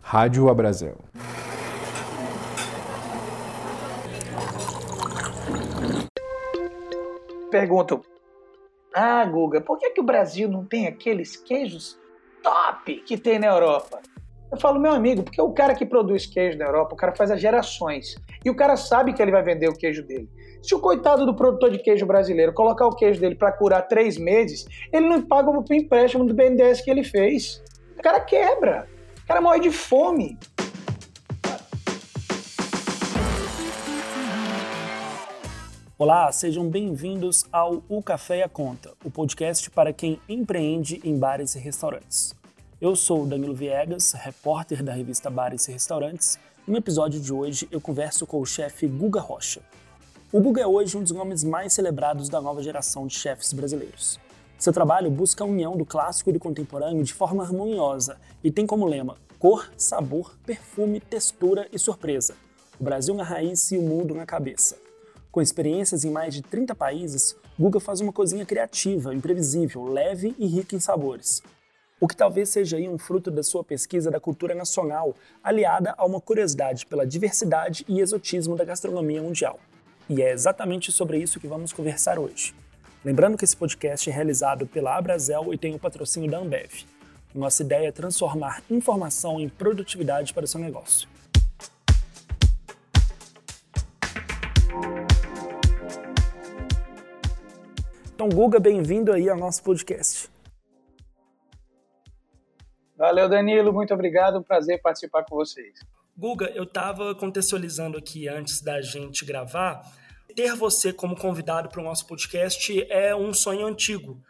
Rádio Abrazel. Perguntam: Ah, Guga, por que, que o Brasil não tem aqueles queijos top que tem na Europa? Eu falo, meu amigo, porque o cara que produz queijo na Europa, o cara faz as gerações. E o cara sabe que ele vai vender o queijo dele. Se o coitado do produtor de queijo brasileiro colocar o queijo dele para curar três meses, ele não paga o empréstimo do BNDES que ele fez. O cara quebra. O cara morre de fome. Olá, sejam bem-vindos ao O Café e a Conta, o podcast para quem empreende em bares e restaurantes. Eu sou Danilo Viegas, repórter da revista Bares e Restaurantes, e no episódio de hoje eu converso com o chefe Guga Rocha. O Guga é hoje um dos nomes mais celebrados da nova geração de chefes brasileiros. Seu trabalho busca a união do clássico e do contemporâneo de forma harmoniosa e tem como lema cor, sabor, perfume, textura e surpresa. O Brasil na raiz e o mundo na cabeça. Com experiências em mais de 30 países, Guga faz uma cozinha criativa, imprevisível, leve e rica em sabores o que talvez seja aí um fruto da sua pesquisa da cultura nacional, aliada a uma curiosidade pela diversidade e exotismo da gastronomia mundial. E é exatamente sobre isso que vamos conversar hoje. Lembrando que esse podcast é realizado pela Abrazel e tem o patrocínio da Ambev. Nossa ideia é transformar informação em produtividade para o seu negócio. Então, Guga, bem-vindo aí ao nosso podcast. Valeu, Danilo. Muito obrigado. Um prazer participar com vocês. Guga, eu estava contextualizando aqui antes da gente gravar. Ter você como convidado para o nosso podcast é um sonho antigo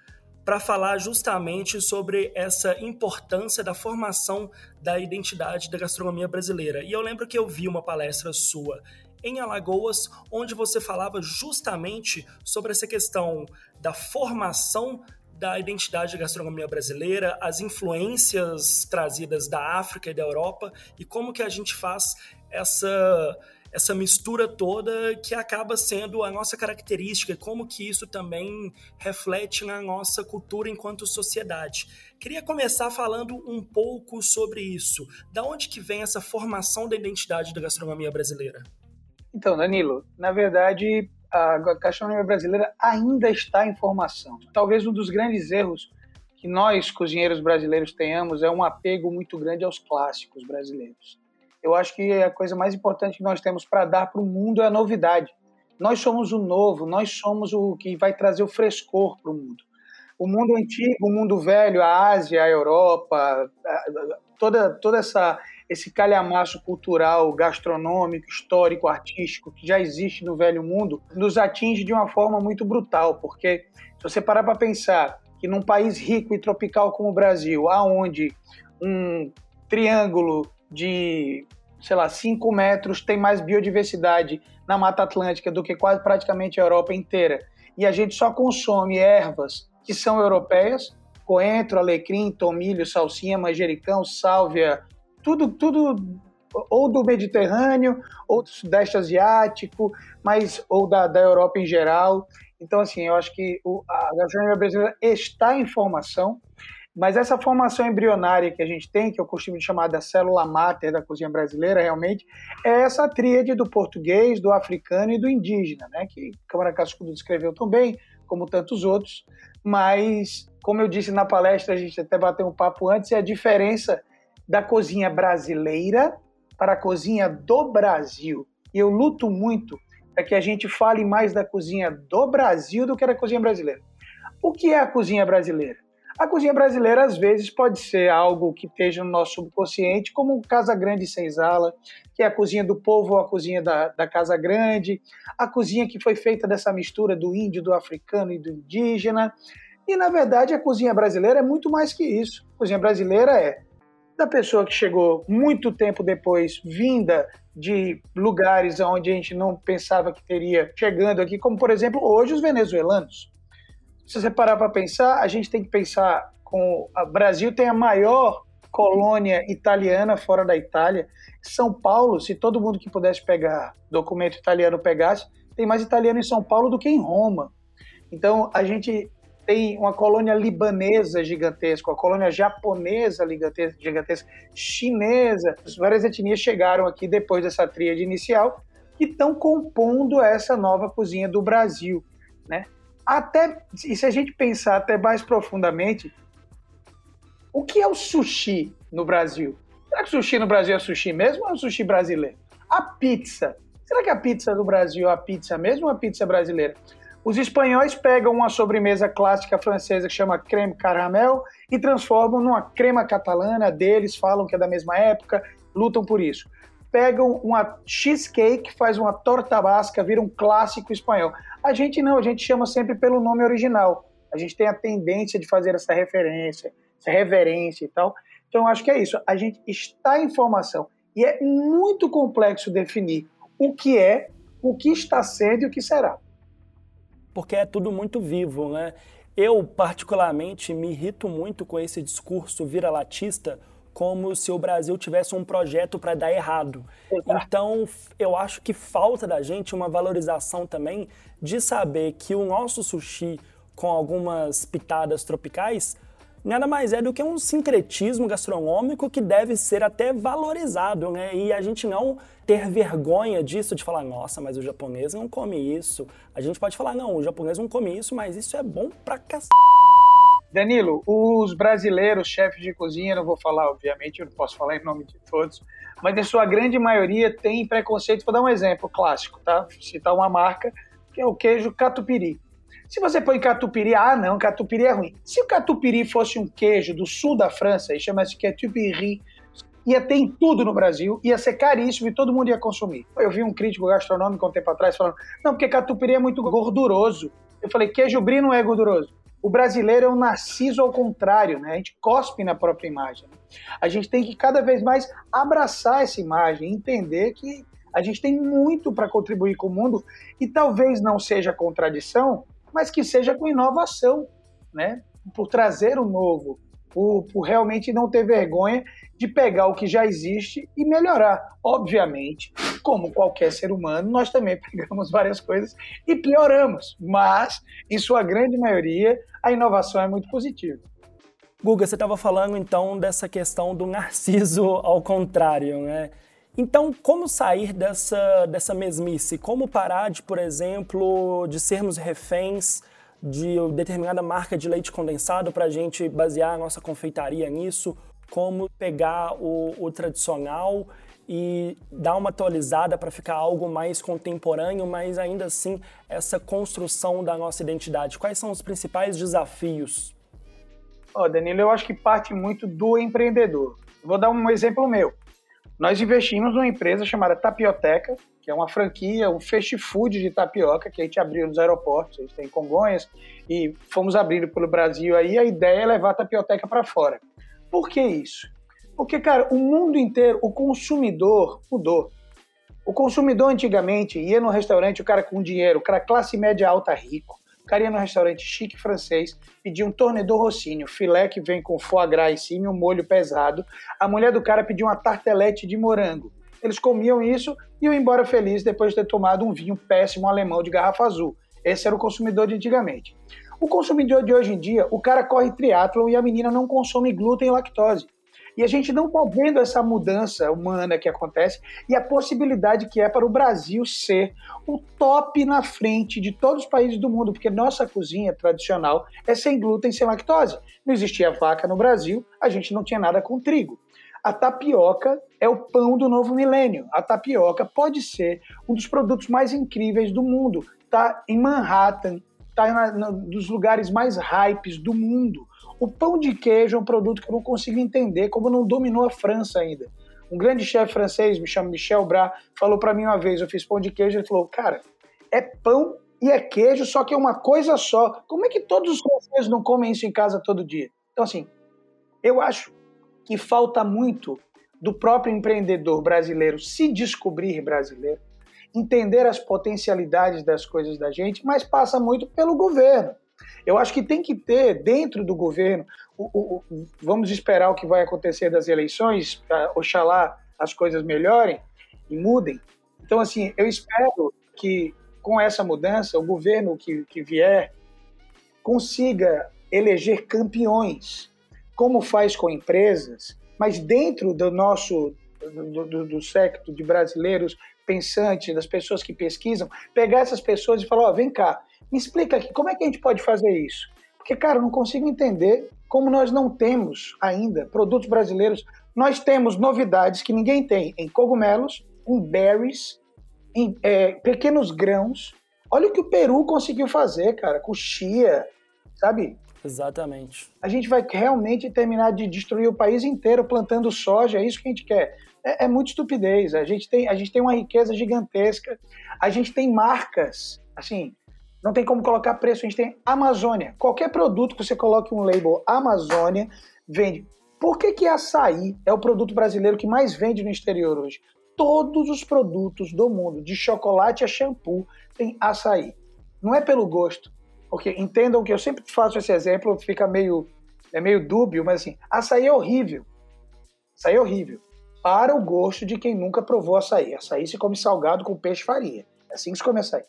para falar justamente sobre essa importância da formação da identidade da gastronomia brasileira. E eu lembro que eu vi uma palestra sua em Alagoas, onde você falava justamente sobre essa questão da formação da identidade da gastronomia brasileira, as influências trazidas da África e da Europa e como que a gente faz essa essa mistura toda que acaba sendo a nossa característica, como que isso também reflete na nossa cultura enquanto sociedade. Queria começar falando um pouco sobre isso. Da onde que vem essa formação da identidade da gastronomia brasileira? Então, Danilo, na verdade, a gastronomia brasileira ainda está em formação. Talvez um dos grandes erros que nós, cozinheiros brasileiros, tenhamos é um apego muito grande aos clássicos brasileiros. Eu acho que a coisa mais importante que nós temos para dar para o mundo é a novidade. Nós somos o novo, nós somos o que vai trazer o frescor para o mundo. O mundo antigo, o mundo velho, a Ásia, a Europa, toda, toda essa esse calhamaço cultural, gastronômico, histórico, artístico que já existe no velho mundo, nos atinge de uma forma muito brutal, porque se você parar para pensar que num país rico e tropical como o Brasil, aonde um triângulo de, sei lá, 5 metros tem mais biodiversidade na Mata Atlântica do que quase praticamente a Europa inteira, e a gente só consome ervas que são europeias, coentro, alecrim, tomilho, salsinha, manjericão, sálvia, tudo, tudo ou do Mediterrâneo, ou do Sudeste Asiático, mas ou da, da Europa em geral. Então, assim, eu acho que o, a gastronomia brasileira está em formação, mas essa formação embrionária que a gente tem, que eu costumo chamar da célula máter da cozinha brasileira, realmente, é essa tríade do português, do africano e do indígena, né? Que Câmara Cascudo descreveu também, como tantos outros. Mas, como eu disse na palestra, a gente até bateu um papo antes, é a diferença da cozinha brasileira para a cozinha do Brasil. E eu luto muito para que a gente fale mais da cozinha do Brasil do que da cozinha brasileira. O que é a cozinha brasileira? A cozinha brasileira, às vezes, pode ser algo que esteja no nosso subconsciente, como Casa Grande Senzala, que é a cozinha do povo ou a cozinha da, da Casa Grande, a cozinha que foi feita dessa mistura do índio, do africano e do indígena. E, na verdade, a cozinha brasileira é muito mais que isso. A cozinha brasileira é da pessoa que chegou muito tempo depois, vinda de lugares onde a gente não pensava que teria chegando aqui, como por exemplo hoje os venezuelanos. Se você parar para pensar, a gente tem que pensar com o Brasil tem a maior colônia italiana fora da Itália. São Paulo, se todo mundo que pudesse pegar documento italiano pegasse, tem mais italiano em São Paulo do que em Roma. Então a gente tem uma colônia libanesa gigantesca, uma colônia japonesa gigantesca, chinesa. Várias etnias chegaram aqui depois dessa tríade inicial que estão compondo essa nova cozinha do Brasil, né? Até, e se a gente pensar até mais profundamente, o que é o sushi no Brasil? Será que sushi no Brasil é sushi mesmo ou é um sushi brasileiro? A pizza. Será que a pizza do Brasil é a pizza mesmo ou a pizza brasileira? Os espanhóis pegam uma sobremesa clássica francesa que chama creme caramel e transformam numa crema catalana deles, falam que é da mesma época, lutam por isso. Pegam uma cheesecake, faz uma torta basca, vira um clássico espanhol. A gente não, a gente chama sempre pelo nome original. A gente tem a tendência de fazer essa referência, essa reverência e tal. Então, acho que é isso. A gente está em formação e é muito complexo definir o que é, o que está sendo e o que será. Porque é tudo muito vivo, né? Eu, particularmente, me irrito muito com esse discurso vira-latista como se o Brasil tivesse um projeto para dar errado. Então, eu acho que falta da gente uma valorização também de saber que o nosso sushi, com algumas pitadas tropicais, nada mais é do que um sincretismo gastronômico que deve ser até valorizado, né? E a gente não ter vergonha disso, de falar, nossa, mas o japonês não come isso. A gente pode falar, não, o japonês não come isso, mas isso é bom pra cacete. Danilo, os brasileiros, chefes de cozinha, não vou falar, obviamente, eu não posso falar em nome de todos, mas em sua grande maioria tem preconceito. Vou dar um exemplo clássico, tá? Vou citar uma marca, que é o queijo catupiry. Se você põe catupiry, ah, não, catupiry é ruim. Se o catupiry fosse um queijo do sul da França, e chama-se catupiry, ia ter em tudo no Brasil, ia ser caríssimo e todo mundo ia consumir. Eu vi um crítico gastronômico um tempo atrás falando, não, porque catupiry é muito gorduroso. Eu falei, queijo brie não é gorduroso. O brasileiro é um narciso ao contrário, né? A gente cospe na própria imagem. A gente tem que cada vez mais abraçar essa imagem, entender que a gente tem muito para contribuir com o mundo e talvez não seja contradição, mas que seja com inovação, né? por trazer o novo, por, por realmente não ter vergonha de pegar o que já existe e melhorar. Obviamente, como qualquer ser humano, nós também pegamos várias coisas e pioramos, mas, em sua grande maioria, a inovação é muito positiva. Guga, você estava falando então dessa questão do narciso ao contrário, né? Então, como sair dessa, dessa mesmice? Como parar de, por exemplo, de sermos reféns de determinada marca de leite condensado para a gente basear a nossa confeitaria nisso? Como pegar o, o tradicional e dar uma atualizada para ficar algo mais contemporâneo, mas ainda assim essa construção da nossa identidade? Quais são os principais desafios? Oh, Danilo, eu acho que parte muito do empreendedor. Vou dar um exemplo meu. Nós investimos numa empresa chamada Tapioteca, que é uma franquia, um fast food de tapioca que a gente abriu nos aeroportos, a gente tem em Congonhas, e fomos abrindo pelo Brasil aí, a ideia é levar a tapioteca para fora. Por que isso? Porque, cara, o mundo inteiro, o consumidor mudou. O consumidor antigamente ia no restaurante, o cara com dinheiro, o cara classe média alta rico, o cara ia no restaurante chique francês, pedia um tornedor rocinho, filé que vem com foie gras em cima e um molho pesado. A mulher do cara pedia uma tartelete de morango. Eles comiam isso e iam embora felizes depois de ter tomado um vinho péssimo alemão de garrafa azul. Esse era o consumidor de antigamente. O consumidor de hoje em dia, o cara corre triatlon e a menina não consome glúten e lactose. E a gente não está vendo essa mudança humana que acontece e a possibilidade que é para o Brasil ser o top na frente de todos os países do mundo, porque nossa cozinha tradicional é sem glúten, sem lactose. Não existia vaca no Brasil, a gente não tinha nada com trigo. A tapioca é o pão do novo milênio. A tapioca pode ser um dos produtos mais incríveis do mundo. Está em Manhattan, está dos lugares mais hypes do mundo. O pão de queijo é um produto que eu não consigo entender como não dominou a França ainda. Um grande chefe francês, me chama Michel Bras, falou para mim uma vez, eu fiz pão de queijo, ele falou, cara, é pão e é queijo, só que é uma coisa só. Como é que todos os franceses não comem isso em casa todo dia? Então, assim, eu acho que falta muito do próprio empreendedor brasileiro se descobrir brasileiro, entender as potencialidades das coisas da gente, mas passa muito pelo governo. Eu acho que tem que ter dentro do governo, o, o, o, vamos esperar o que vai acontecer das eleições, oxalá as coisas melhorem e mudem. Então, assim, eu espero que com essa mudança, o governo que, que vier consiga eleger campeões, como faz com empresas, mas dentro do nosso do, do, do secto de brasileiros pensantes, das pessoas que pesquisam, pegar essas pessoas e falar, ó, oh, vem cá, me explica aqui, como é que a gente pode fazer isso? Porque, cara, eu não consigo entender como nós não temos ainda produtos brasileiros. Nós temos novidades que ninguém tem em cogumelos, em berries, em é, pequenos grãos. Olha o que o Peru conseguiu fazer, cara, com chia, sabe? Exatamente. A gente vai realmente terminar de destruir o país inteiro plantando soja, é isso que a gente quer. É, é muito estupidez. A gente, tem, a gente tem uma riqueza gigantesca, a gente tem marcas, assim, não tem como colocar preço. A gente tem Amazônia. Qualquer produto que você coloque um label Amazônia vende. Por que, que açaí é o produto brasileiro que mais vende no exterior hoje? Todos os produtos do mundo, de chocolate a shampoo, tem açaí. Não é pelo gosto. Porque entendam que eu sempre faço esse exemplo, fica meio, é meio dúbio, mas assim, açaí é horrível. Açaí é horrível. Para o gosto de quem nunca provou açaí. Açaí se come salgado com peixe farinha. É assim que se come açaí.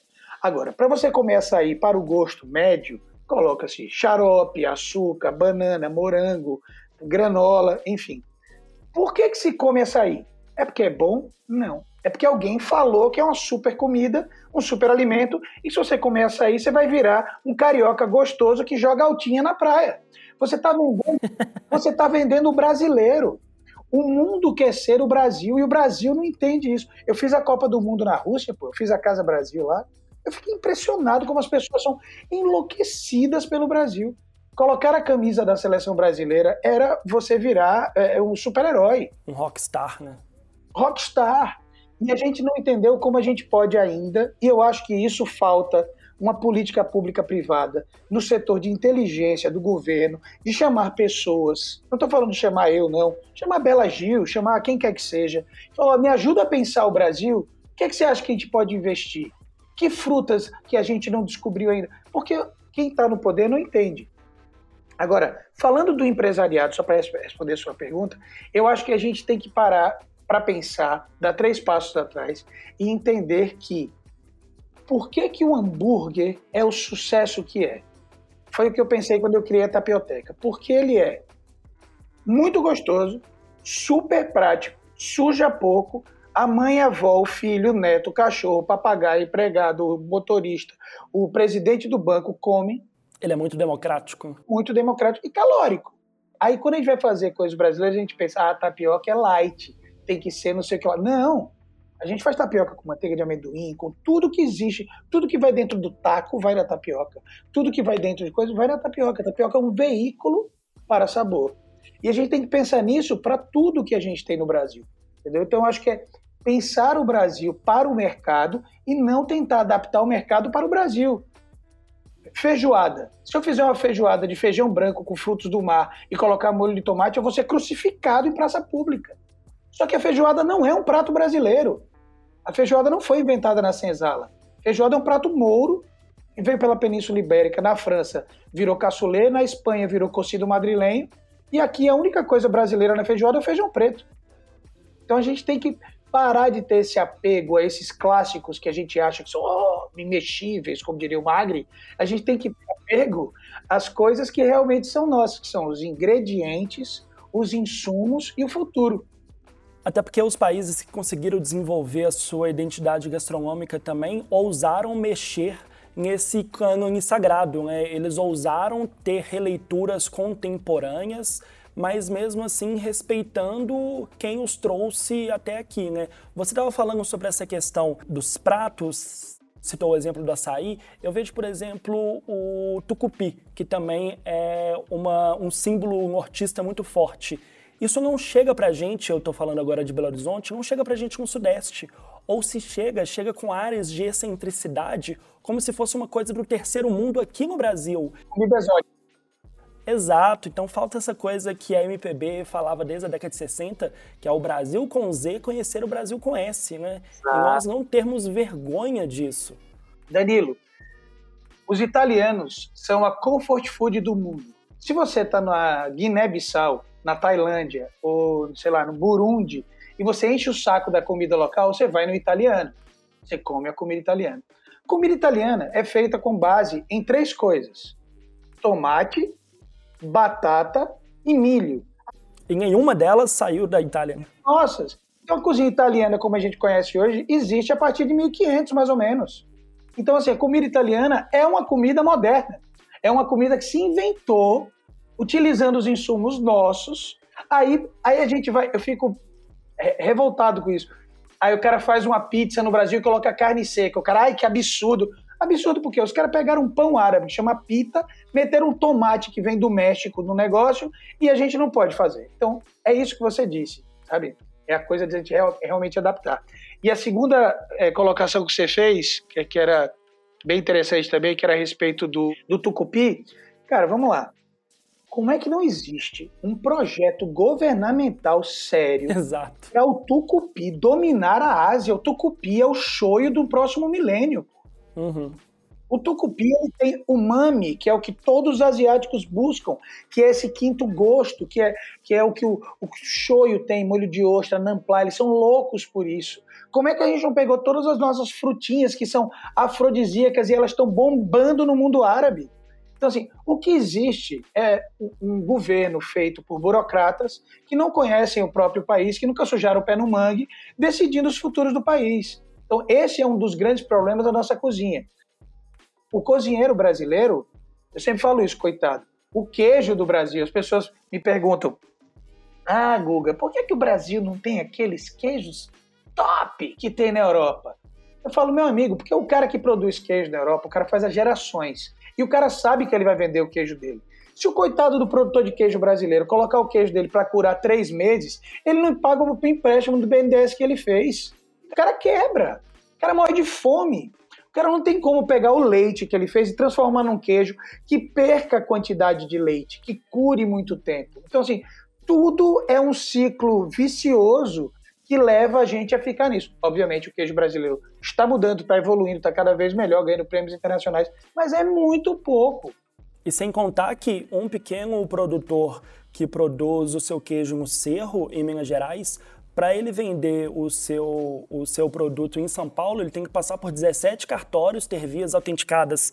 Agora, para você comer açaí para o gosto médio, coloca-se xarope, açúcar, banana, morango, granola, enfim. Por que, que se come açaí? É porque é bom? Não. É porque alguém falou que é uma super comida, um super alimento, e se você comer açaí, você vai virar um carioca gostoso que joga altinha na praia. Você está vendendo, você tá vendendo o brasileiro. O mundo quer ser o Brasil e o Brasil não entende isso. Eu fiz a Copa do Mundo na Rússia, pô, eu fiz a Casa Brasil lá. Eu fiquei impressionado como as pessoas são enlouquecidas pelo Brasil. Colocar a camisa da seleção brasileira era você virar é, um super-herói. Um rockstar, né? Rockstar. E a gente não entendeu como a gente pode ainda, e eu acho que isso falta uma política pública privada no setor de inteligência do governo, de chamar pessoas, não estou falando de chamar eu, não, chamar Bela Gil, chamar quem quer que seja, falar, me ajuda a pensar o Brasil, o que, é que você acha que a gente pode investir? Que frutas que a gente não descobriu ainda? Porque quem está no poder não entende. Agora, falando do empresariado, só para responder a sua pergunta, eu acho que a gente tem que parar para pensar, dar três passos atrás e entender que por que, que o hambúrguer é o sucesso que é? Foi o que eu pensei quando eu criei a tapioteca. Porque ele é muito gostoso, super prático, suja pouco, a mãe, a avó, o filho, o neto, o cachorro, o papagaio, o empregado, o motorista, o presidente do banco come. Ele é muito democrático. Muito democrático e calórico. Aí quando a gente vai fazer coisas brasileiras, a gente pensa, ah, tapioca é light, tem que ser não sei o que lá. Não! A gente faz tapioca com manteiga de amendoim, com tudo que existe, tudo que vai dentro do taco vai na tapioca. Tudo que vai dentro de coisa vai na tapioca. A tapioca é um veículo para sabor. E a gente tem que pensar nisso para tudo que a gente tem no Brasil. Entendeu? Então, eu acho que é pensar o Brasil para o mercado e não tentar adaptar o mercado para o Brasil. Feijoada. Se eu fizer uma feijoada de feijão branco com frutos do mar e colocar molho de tomate, eu vou ser crucificado em praça pública. Só que a feijoada não é um prato brasileiro. A feijoada não foi inventada na senzala. Feijoada é um prato mouro que veio pela Península Ibérica, na França virou cassoulet, na Espanha virou cocido madrilenho, e aqui a única coisa brasileira na feijoada é o feijão preto. Então a gente tem que parar de ter esse apego a esses clássicos que a gente acha que são oh, imexíveis, como diria o Magri. A gente tem que ter apego às coisas que realmente são nossas, que são os ingredientes, os insumos e o futuro. Até porque os países que conseguiram desenvolver a sua identidade gastronômica também ousaram mexer nesse cânone sagrado, né? Eles ousaram ter releituras contemporâneas mas mesmo assim respeitando quem os trouxe até aqui, né? Você estava falando sobre essa questão dos pratos, citou o exemplo do açaí, eu vejo, por exemplo, o tucupi, que também é uma, um símbolo nortista muito forte. Isso não chega pra gente, eu estou falando agora de Belo Horizonte, não chega pra gente no Sudeste. Ou se chega, chega com áreas de excentricidade, como se fosse uma coisa do terceiro mundo aqui no Brasil. Comida exótica. Exato, então falta essa coisa que a MPB falava desde a década de 60, que é o Brasil com Z conhecer o Brasil com S, né? Ah. E nós não termos vergonha disso. Danilo, os italianos são a comfort food do mundo. Se você está na Guiné-Bissau, na Tailândia, ou sei lá, no Burundi, e você enche o saco da comida local, você vai no italiano. Você come a comida italiana. Comida italiana é feita com base em três coisas: tomate, batata e milho. E nenhuma delas saiu da Itália. Nossa, então a cozinha italiana, como a gente conhece hoje, existe a partir de 1500, mais ou menos. Então, assim, a comida italiana é uma comida moderna. É uma comida que se inventou utilizando os insumos nossos. Aí, aí a gente vai. Eu fico revoltado com isso. Aí o cara faz uma pizza no Brasil e coloca carne seca. O cara, ai, que absurdo. Absurdo porque os caras pegaram um pão árabe que chama pita, meteram um tomate que vem do México no negócio e a gente não pode fazer. Então, é isso que você disse, sabe? É a coisa de a gente realmente adaptar. E a segunda é, colocação que você fez, que, que era bem interessante também, que era a respeito do, do tucupi. Cara, vamos lá. Como é que não existe um projeto governamental sério para o tucupi dominar a Ásia? O tucupi é o shoyu do próximo milênio. Uhum. O tucupi ele tem umami, que é o que todos os asiáticos buscam, que é esse quinto gosto, que é, que é o que o, o shoyu tem, molho de ostra, nampla, eles são loucos por isso. Como é que a gente não pegou todas as nossas frutinhas que são afrodisíacas e elas estão bombando no mundo árabe? Então, assim, o que existe é um governo feito por burocratas que não conhecem o próprio país, que nunca sujaram o pé no mangue, decidindo os futuros do país. Então, esse é um dos grandes problemas da nossa cozinha. O cozinheiro brasileiro, eu sempre falo isso, coitado, o queijo do Brasil, as pessoas me perguntam, ah, Guga, por que, que o Brasil não tem aqueles queijos top que tem na Europa? Eu falo, meu amigo, porque o cara que produz queijo na Europa, o cara faz as gerações. E o cara sabe que ele vai vender o queijo dele. Se o coitado do produtor de queijo brasileiro colocar o queijo dele para curar três meses, ele não paga o empréstimo do BNDES que ele fez. O cara quebra. O cara morre de fome. O cara não tem como pegar o leite que ele fez e transformar num queijo que perca a quantidade de leite, que cure muito tempo. Então, assim, tudo é um ciclo vicioso que leva a gente a ficar nisso. Obviamente, o queijo brasileiro está mudando, está evoluindo, está cada vez melhor, ganhando prêmios internacionais, mas é muito pouco. E sem contar que um pequeno produtor que produz o seu queijo no Cerro, em Minas Gerais, para ele vender o seu, o seu produto em São Paulo, ele tem que passar por 17 cartórios, ter vias autenticadas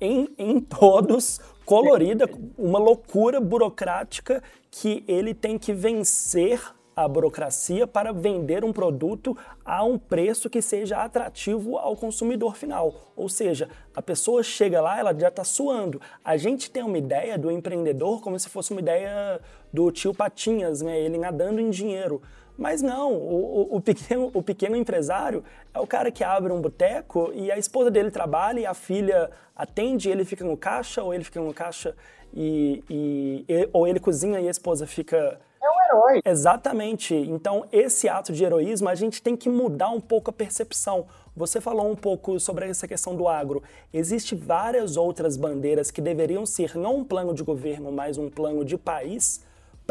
em, em todos, colorida, uma loucura burocrática que ele tem que vencer a burocracia para vender um produto a um preço que seja atrativo ao consumidor final. Ou seja, a pessoa chega lá, ela já está suando. A gente tem uma ideia do empreendedor como se fosse uma ideia do tio Patinhas, né? ele nadando em dinheiro. Mas não, o, o, pequeno, o pequeno empresário é o cara que abre um boteco e a esposa dele trabalha e a filha atende, ele fica no caixa, ou ele fica no caixa e, e ou ele cozinha e a esposa fica é um herói. Exatamente. Então, esse ato de heroísmo, a gente tem que mudar um pouco a percepção. Você falou um pouco sobre essa questão do agro. Existem várias outras bandeiras que deveriam ser não um plano de governo, mas um plano de país,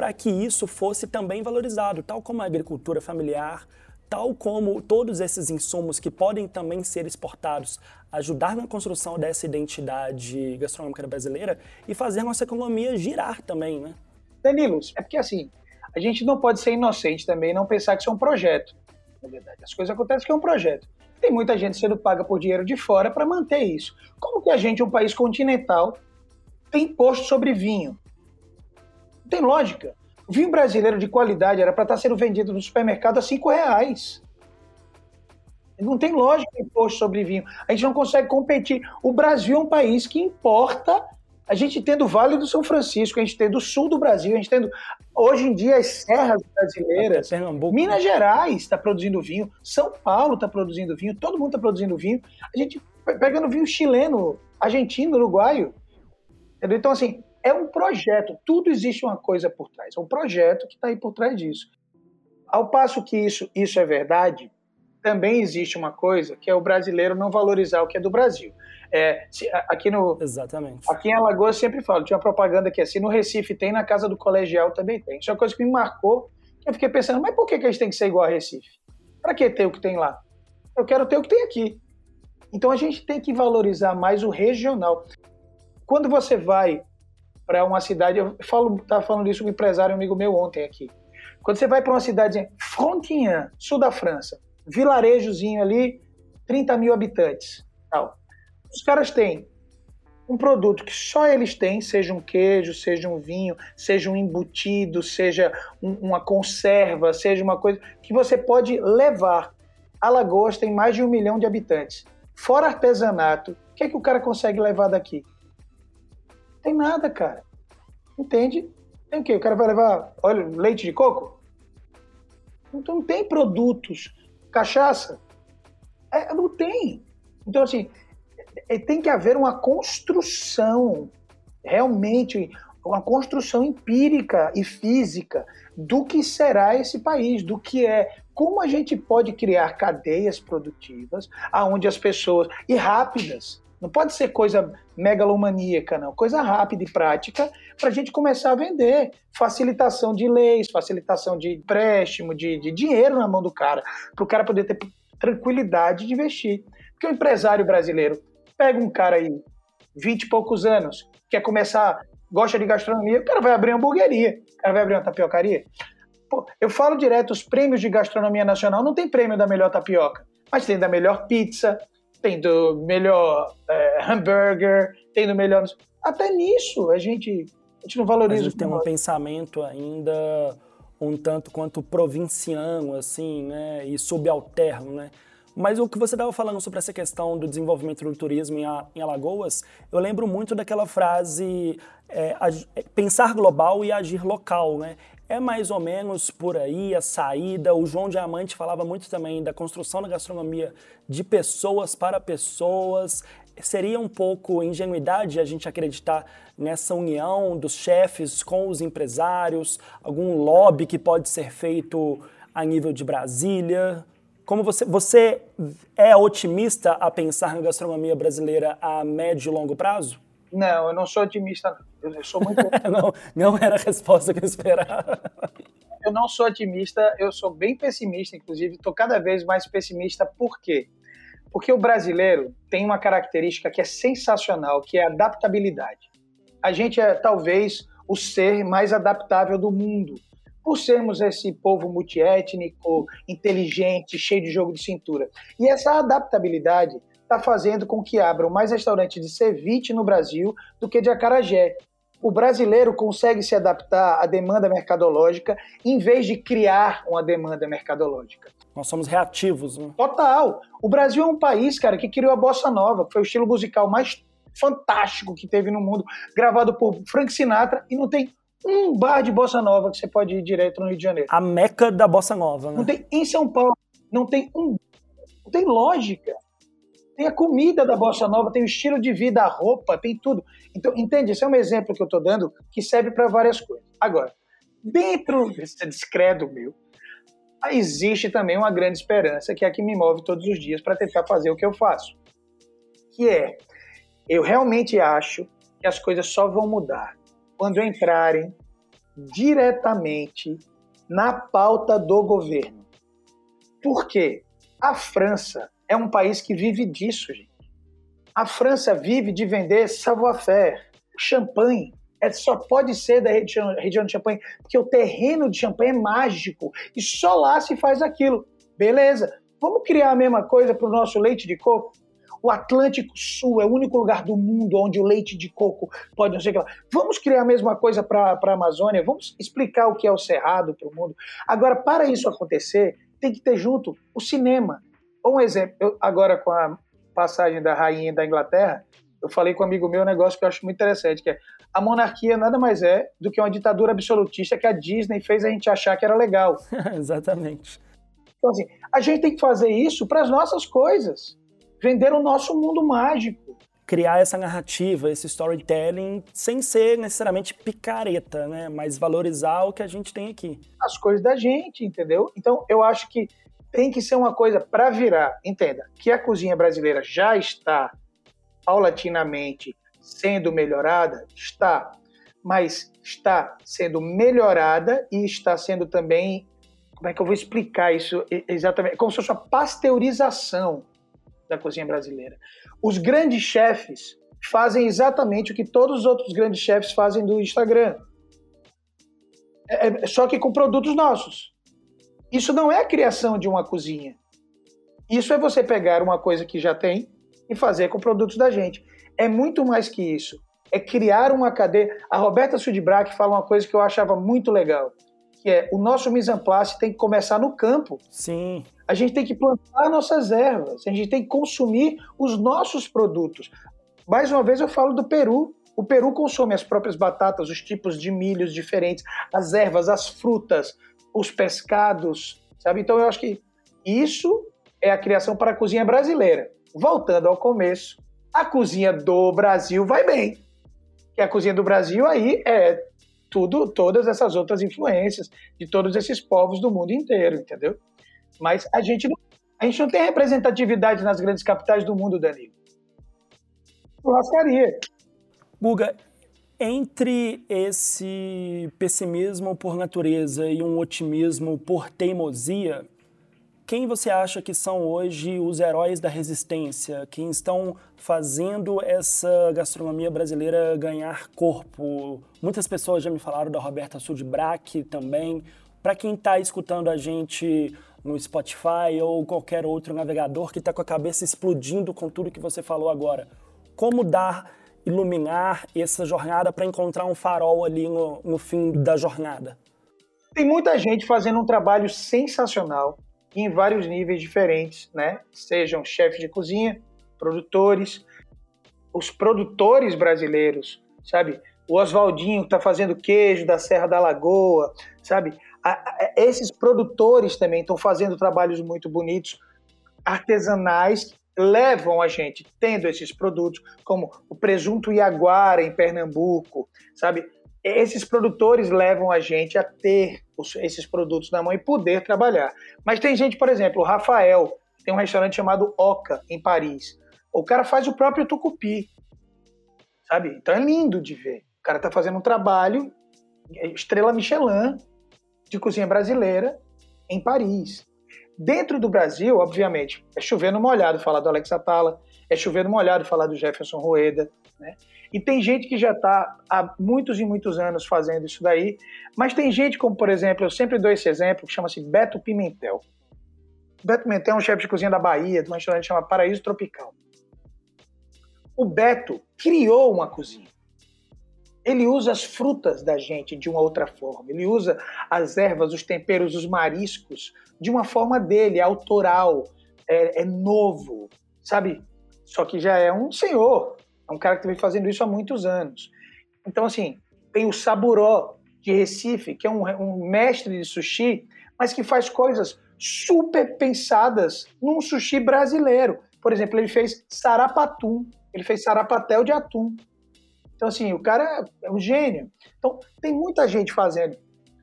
para que isso fosse também valorizado, tal como a agricultura familiar, tal como todos esses insumos que podem também ser exportados, ajudar na construção dessa identidade gastronômica brasileira e fazer nossa economia girar também, né? Danilos, é porque assim, a gente não pode ser inocente também não pensar que isso é um projeto. Na verdade, as coisas acontecem que é um projeto. Tem muita gente sendo paga por dinheiro de fora para manter isso. Como que a gente, um país continental, tem imposto sobre vinho? Não tem lógica. O vinho brasileiro de qualidade era para estar tá sendo vendido no supermercado a cinco reais. Não tem lógica imposto sobre vinho. A gente não consegue competir. O Brasil é um país que importa a gente tendo o Vale do São Francisco, a gente tendo o sul do Brasil, a gente tendo hoje em dia as serras brasileiras, Minas Gerais está produzindo vinho, São Paulo está produzindo vinho, todo mundo está produzindo vinho. A gente pegando vinho chileno, argentino, uruguaio. Entendeu? Então, assim, é um projeto, tudo existe uma coisa por trás, é um projeto que está aí por trás disso. Ao passo que isso, isso é verdade, também existe uma coisa que é o brasileiro não valorizar o que é do Brasil. É, se, aqui no Exatamente. Aqui em Alagoas eu sempre falo, tinha uma propaganda que assim, no Recife tem, na casa do colegial também tem. Isso é uma coisa que me marcou. Eu fiquei pensando, mas por que, que a gente tem que ser igual a Recife? Para que ter o que tem lá? Eu quero ter o que tem aqui. Então a gente tem que valorizar mais o regional. Quando você vai para uma cidade, eu falo, estava falando isso com um empresário amigo meu ontem aqui. Quando você vai para uma cidade Frontignan, sul da França, vilarejozinho ali, 30 mil habitantes, tal. Os caras têm um produto que só eles têm, seja um queijo, seja um vinho, seja um embutido, seja um, uma conserva, seja uma coisa que você pode levar. Alagoas tem mais de um milhão de habitantes. Fora artesanato, o que é que o cara consegue levar daqui? Tem nada, cara. Entende? Tem o quê? O cara vai levar, olha, leite de coco? Então não tem produtos. Cachaça? É, não tem. Então, assim, é, tem que haver uma construção, realmente, uma construção empírica e física do que será esse país, do que é, como a gente pode criar cadeias produtivas aonde as pessoas e rápidas. Não pode ser coisa megalomaníaca, não. Coisa rápida e prática para a gente começar a vender. Facilitação de leis, facilitação de empréstimo, de, de dinheiro na mão do cara, para o cara poder ter tranquilidade de investir. Porque o empresário brasileiro pega um cara aí, 20 e poucos anos, quer começar, gosta de gastronomia, o cara vai abrir uma hamburgueria, o cara vai abrir uma tapiocaria. Pô, eu falo direto, os prêmios de gastronomia nacional não tem prêmio da melhor tapioca, mas tem da melhor pizza, tem do melhor é, hambúrguer, tem do melhor. Até nisso a gente, a gente não valoriza. A gente tem um pensamento ainda um tanto quanto provinciano, assim, né, e subalterno, né? Mas o que você estava falando sobre essa questão do desenvolvimento do turismo em, em Alagoas, eu lembro muito daquela frase é, pensar global e agir local, né? É mais ou menos por aí a saída. O João Diamante falava muito também da construção da gastronomia de pessoas para pessoas. Seria um pouco ingenuidade a gente acreditar nessa união dos chefes com os empresários, algum lobby que pode ser feito a nível de Brasília? Como você, você é otimista a pensar na gastronomia brasileira a médio e longo prazo? Não, eu não sou otimista. Eu sou muito. não, não era a resposta que eu esperava. eu não sou otimista, eu sou bem pessimista, inclusive, estou cada vez mais pessimista. Por quê? Porque o brasileiro tem uma característica que é sensacional, que é a adaptabilidade. A gente é talvez o ser mais adaptável do mundo por sermos esse povo multiétnico, inteligente, cheio de jogo de cintura. E essa adaptabilidade está fazendo com que abram mais restaurantes de ceviche no Brasil do que de acarajé. O brasileiro consegue se adaptar à demanda mercadológica em vez de criar uma demanda mercadológica. Nós somos reativos, né? Total. O Brasil é um país, cara, que criou a bossa nova, que foi o estilo musical mais fantástico que teve no mundo, gravado por Frank Sinatra e não tem um bar de bossa nova que você pode ir direto no Rio de Janeiro. A meca da bossa nova, né? Não tem em São Paulo, não tem um, não tem lógica. Tem a comida da bossa nova, tem o estilo de vida, a roupa, tem tudo. Então, entende? Esse é um exemplo que eu estou dando que serve para várias coisas. Agora, dentro desse discreto meu, existe também uma grande esperança que é a que me move todos os dias para tentar fazer o que eu faço. Que é, eu realmente acho que as coisas só vão mudar quando entrarem diretamente na pauta do governo. Por quê? A França é um país que vive disso, gente. A França vive de vender savoir-faire, champanhe. É, só pode ser da região de Champagne, porque o terreno de Champagne é mágico e só lá se faz aquilo. Beleza, vamos criar a mesma coisa para o nosso leite de coco? O Atlântico Sul é o único lugar do mundo onde o leite de coco pode não sei o lá. Vamos criar a mesma coisa para a Amazônia? Vamos explicar o que é o Cerrado para o mundo? Agora, para isso acontecer, tem que ter junto o cinema. Um exemplo, eu, agora com a passagem da rainha da Inglaterra, eu falei com um amigo meu um negócio que eu acho muito interessante, que é a monarquia nada mais é do que uma ditadura absolutista que a Disney fez a gente achar que era legal. Exatamente. Então, assim, a gente tem que fazer isso para as nossas coisas vender o nosso mundo mágico. Criar essa narrativa, esse storytelling, sem ser necessariamente picareta, né? Mas valorizar o que a gente tem aqui. As coisas da gente, entendeu? Então, eu acho que tem que ser uma coisa para virar. Entenda que a cozinha brasileira já está paulatinamente sendo melhorada, está, mas está sendo melhorada e está sendo também. Como é que eu vou explicar isso exatamente? Como se fosse uma pasteurização da cozinha brasileira. Os grandes chefes fazem exatamente o que todos os outros grandes chefes fazem do Instagram. É, é, só que com produtos nossos. Isso não é a criação de uma cozinha. Isso é você pegar uma coisa que já tem e fazer com produtos da gente. é muito mais que isso. É criar uma cadeia. A Roberta Sudbrack fala uma coisa que eu achava muito legal, que é o nosso mise en place tem que começar no campo. Sim. A gente tem que plantar nossas ervas, a gente tem que consumir os nossos produtos. Mais uma vez eu falo do Peru. O Peru consome as próprias batatas, os tipos de milhos diferentes, as ervas, as frutas, os pescados, sabe? Então eu acho que isso é a criação para a cozinha brasileira. Voltando ao começo, a cozinha do Brasil vai bem. Que a cozinha do Brasil aí é tudo, todas essas outras influências de todos esses povos do mundo inteiro, entendeu? Mas a gente não, a gente não tem representatividade nas grandes capitais do mundo, Danilo. Churrascaria. Guga, entre esse pessimismo por natureza e um otimismo por teimosia, quem você acha que são hoje os heróis da resistência, quem estão fazendo essa gastronomia brasileira ganhar corpo? Muitas pessoas já me falaram da Roberta Sudbrack também. Para quem está escutando a gente no Spotify ou qualquer outro navegador que está com a cabeça explodindo com tudo que você falou agora, como dar, iluminar essa jornada para encontrar um farol ali no, no fim da jornada? Tem muita gente fazendo um trabalho sensacional em vários níveis diferentes, né? Sejam chefes de cozinha, produtores, os produtores brasileiros, sabe? O Oswaldinho está fazendo queijo da Serra da Lagoa, sabe? esses produtores também estão fazendo trabalhos muito bonitos, artesanais, levam a gente tendo esses produtos, como o presunto Iaguara em Pernambuco, sabe? Esses produtores levam a gente a ter os, esses produtos na mão e poder trabalhar. Mas tem gente, por exemplo, o Rafael, tem um restaurante chamado Oca, em Paris. O cara faz o próprio tucupi, sabe? Então é lindo de ver. O cara tá fazendo um trabalho, estrela Michelin, de cozinha brasileira em Paris. Dentro do Brasil, obviamente, é chovendo molhado falar do Alex Atala, é chovendo molhado falar do Jefferson Rueda, né? E tem gente que já está há muitos e muitos anos fazendo isso daí, mas tem gente como, por exemplo, eu sempre dou esse exemplo, que chama-se Beto Pimentel. Beto Pimentel é um chefe de cozinha da Bahia, de uma restaurante chamada Paraíso Tropical. O Beto criou uma cozinha. Ele usa as frutas da gente de uma outra forma. Ele usa as ervas, os temperos, os mariscos de uma forma dele, autoral, é, é novo, sabe? Só que já é um senhor, é um cara que vem fazendo isso há muitos anos. Então, assim, tem o Saburó de Recife, que é um, um mestre de sushi, mas que faz coisas super pensadas num sushi brasileiro. Por exemplo, ele fez sarapatum, ele fez sarapatel de atum. Então, assim, o cara é um gênio. Então, tem muita gente fazendo.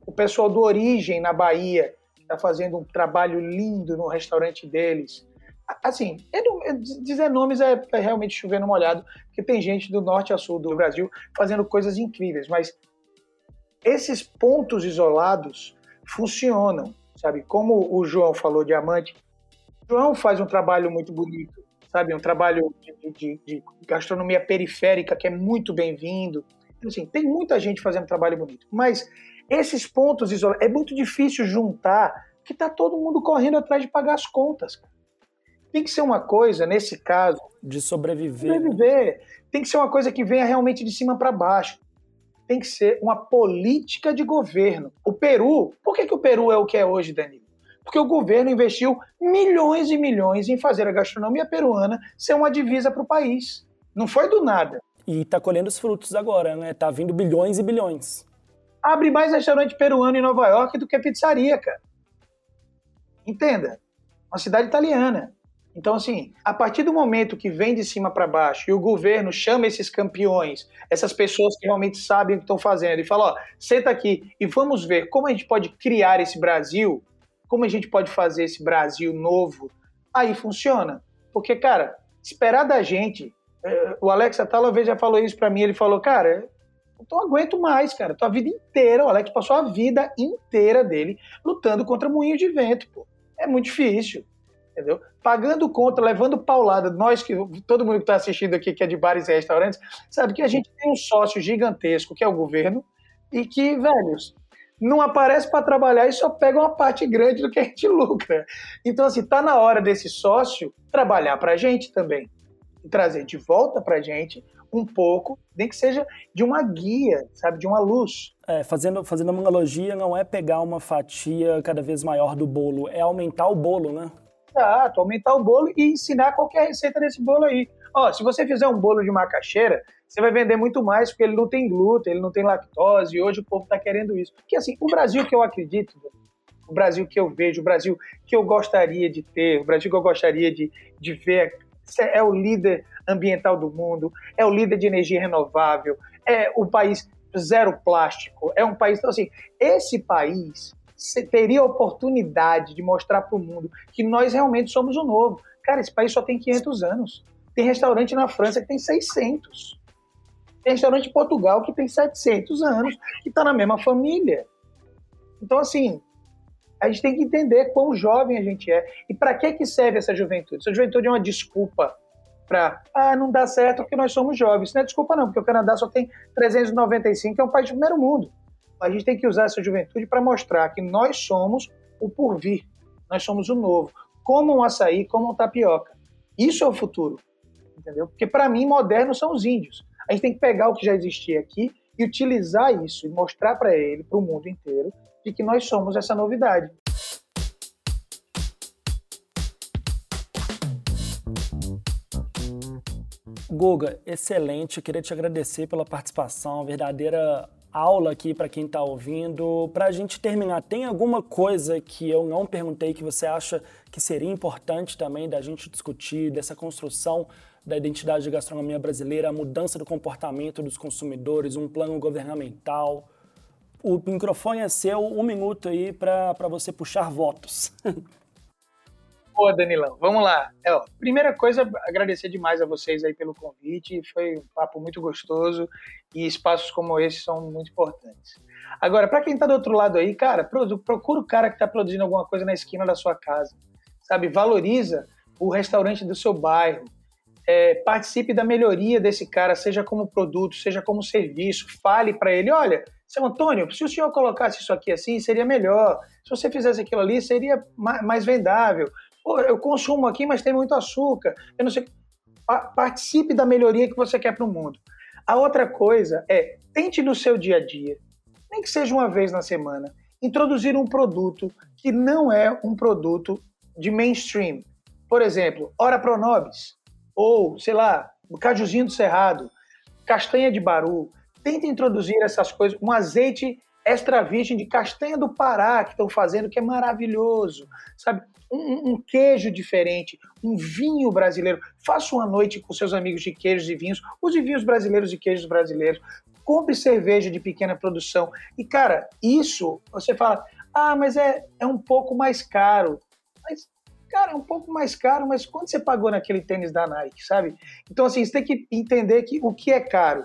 O pessoal do Origem, na Bahia, está fazendo um trabalho lindo no restaurante deles. Assim, dizer nomes é, é realmente chover no molhado, porque tem gente do norte a sul do Brasil fazendo coisas incríveis, mas esses pontos isolados funcionam, sabe? Como o João falou, Diamante, o João faz um trabalho muito bonito sabe? Um trabalho de, de, de gastronomia periférica que é muito bem-vindo. Então, assim, tem muita gente fazendo trabalho bonito, mas esses pontos isolados, é muito difícil juntar, que está todo mundo correndo atrás de pagar as contas. Tem que ser uma coisa, nesse caso... De sobreviver. Né? Sobreviver. Tem que ser uma coisa que venha realmente de cima para baixo. Tem que ser uma política de governo. O Peru, por que, que o Peru é o que é hoje, Danilo? Porque o governo investiu milhões e milhões em fazer a gastronomia peruana ser uma divisa para o país. Não foi do nada. E está colhendo os frutos agora, né? Tá vindo bilhões e bilhões. Abre mais restaurante peruano em Nova York do que pizzaria, cara. Entenda. Uma cidade italiana. Então, assim, a partir do momento que vem de cima para baixo e o governo chama esses campeões, essas pessoas que realmente sabem o que estão fazendo, e fala: ó, senta aqui e vamos ver como a gente pode criar esse Brasil como a gente pode fazer esse Brasil novo? Aí funciona. Porque, cara, esperar da gente. É, o Alex Atala já falou isso para mim. Ele falou, cara, eu não aguento mais, cara. Tua vida inteira, o Alex passou a vida inteira dele lutando contra moinho de vento, pô. É muito difícil, entendeu? Pagando conta, levando paulada. Nós que todo mundo que está assistindo aqui que é de bares e restaurantes, sabe que a gente tem um sócio gigantesco que é o governo e que, velhos, não aparece para trabalhar e só pega uma parte grande do que a gente lucra. Então, assim, tá na hora desse sócio trabalhar para a gente também. e trazer de volta para a gente um pouco, nem que seja de uma guia, sabe, de uma luz. É, fazendo, fazendo uma analogia, não é pegar uma fatia cada vez maior do bolo, é aumentar o bolo, né? Exato, aumentar o bolo e ensinar qualquer receita desse bolo aí. Ó, se você fizer um bolo de macaxeira, você vai vender muito mais porque ele não tem glúten, ele não tem lactose, e hoje o povo está querendo isso. Porque assim, o Brasil que eu acredito, o Brasil que eu vejo, o Brasil que eu gostaria de ter, o Brasil que eu gostaria de, de ver é o líder ambiental do mundo, é o líder de energia renovável, é o país zero plástico, é um país. Então, assim, esse país teria a oportunidade de mostrar para o mundo que nós realmente somos o novo. Cara, esse país só tem 500 anos. Tem restaurante na França que tem 600. Tem restaurante em Portugal que tem 700 anos, que está na mesma família. Então, assim, a gente tem que entender quão jovem a gente é e para que, que serve essa juventude. Essa juventude é uma desculpa para, ah, não dá certo porque nós somos jovens. Não é desculpa não, porque o Canadá só tem 395, é um país de primeiro mundo. A gente tem que usar essa juventude para mostrar que nós somos o porvir, nós somos o novo, como um açaí, como um tapioca. Isso é o futuro, entendeu? Porque para mim, modernos são os índios. A gente tem que pegar o que já existia aqui e utilizar isso e mostrar para ele, para o mundo inteiro, de que nós somos essa novidade. Guga, excelente. Eu queria te agradecer pela participação, verdadeira aula aqui para quem está ouvindo. Para a gente terminar, tem alguma coisa que eu não perguntei que você acha que seria importante também da gente discutir, dessa construção da identidade de gastronomia brasileira, a mudança do comportamento dos consumidores, um plano governamental? O microfone é seu, um minuto aí para você puxar votos. Pô, Danilão, vamos lá. É, ó, primeira coisa, agradecer demais a vocês aí pelo convite. Foi um papo muito gostoso e espaços como esse são muito importantes. Agora, para quem está do outro lado aí, cara, procura o cara que está produzindo alguma coisa na esquina da sua casa, sabe? Valoriza o restaurante do seu bairro. É, participe da melhoria desse cara, seja como produto, seja como serviço. Fale para ele, olha, seu Antônio, se o senhor colocasse isso aqui assim, seria melhor. Se você fizesse aquilo ali, seria mais vendável Pô, eu consumo aqui, mas tem muito açúcar. Eu não sei. Participe da melhoria que você quer para o mundo. A outra coisa é tente no seu dia a dia, nem que seja uma vez na semana, introduzir um produto que não é um produto de mainstream. Por exemplo, Ora Pronobis, ou, sei lá, cajuzinho do cerrado, castanha de baru. Tente introduzir essas coisas, um azeite extra virgem de castanha do Pará que estão fazendo, que é maravilhoso, sabe? um, um, queijo diferente, um vinho brasileiro. Faça uma noite com seus amigos de queijos e vinhos, use vinhos brasileiros e queijos brasileiros. Compre cerveja de pequena produção. E, cara, isso, você fala, ah, mas é, é um pouco mais caro. Mas, cara, é um pouco mais caro, mas quanto você pagou naquele tênis da Nike, sabe? Então, assim, você tem que entender que o que é caro.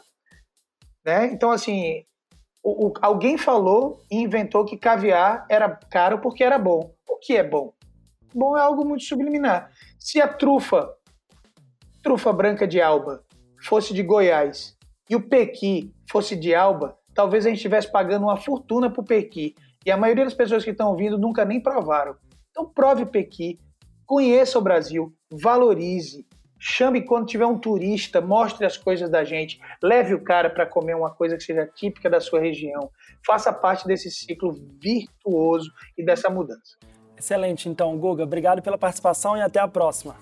Né? Então, assim, o, o, alguém falou e inventou que caviar era caro porque era bom. O que é bom? bom é algo muito subliminar. Se a trufa, trufa branca de alba, fosse de Goiás e o pequi fosse de alba, talvez a gente estivesse pagando uma fortuna para o pequi. E a maioria das pessoas que estão ouvindo nunca nem provaram. Então prove pequi, conheça o Brasil, valorize, chame quando tiver um turista, mostre as coisas da gente, leve o cara para comer uma coisa que seja típica da sua região, faça parte desse ciclo virtuoso e dessa mudança. Excelente, então, Guga, obrigado pela participação e até a próxima.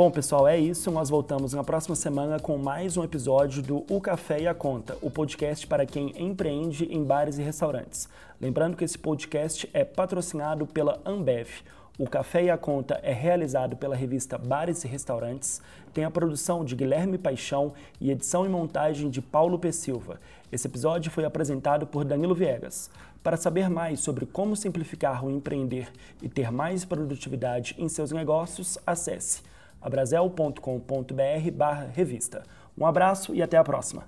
Bom, pessoal, é isso. Nós voltamos na próxima semana com mais um episódio do O Café e a Conta, o podcast para quem empreende em bares e restaurantes. Lembrando que esse podcast é patrocinado pela Ambev o Café e a Conta é realizado pela revista Bares e Restaurantes, tem a produção de Guilherme Paixão e edição e montagem de Paulo P. Silva. Esse episódio foi apresentado por Danilo Viegas. Para saber mais sobre como simplificar o empreender e ter mais produtividade em seus negócios, acesse abrazel.com.br/revista. Um abraço e até a próxima.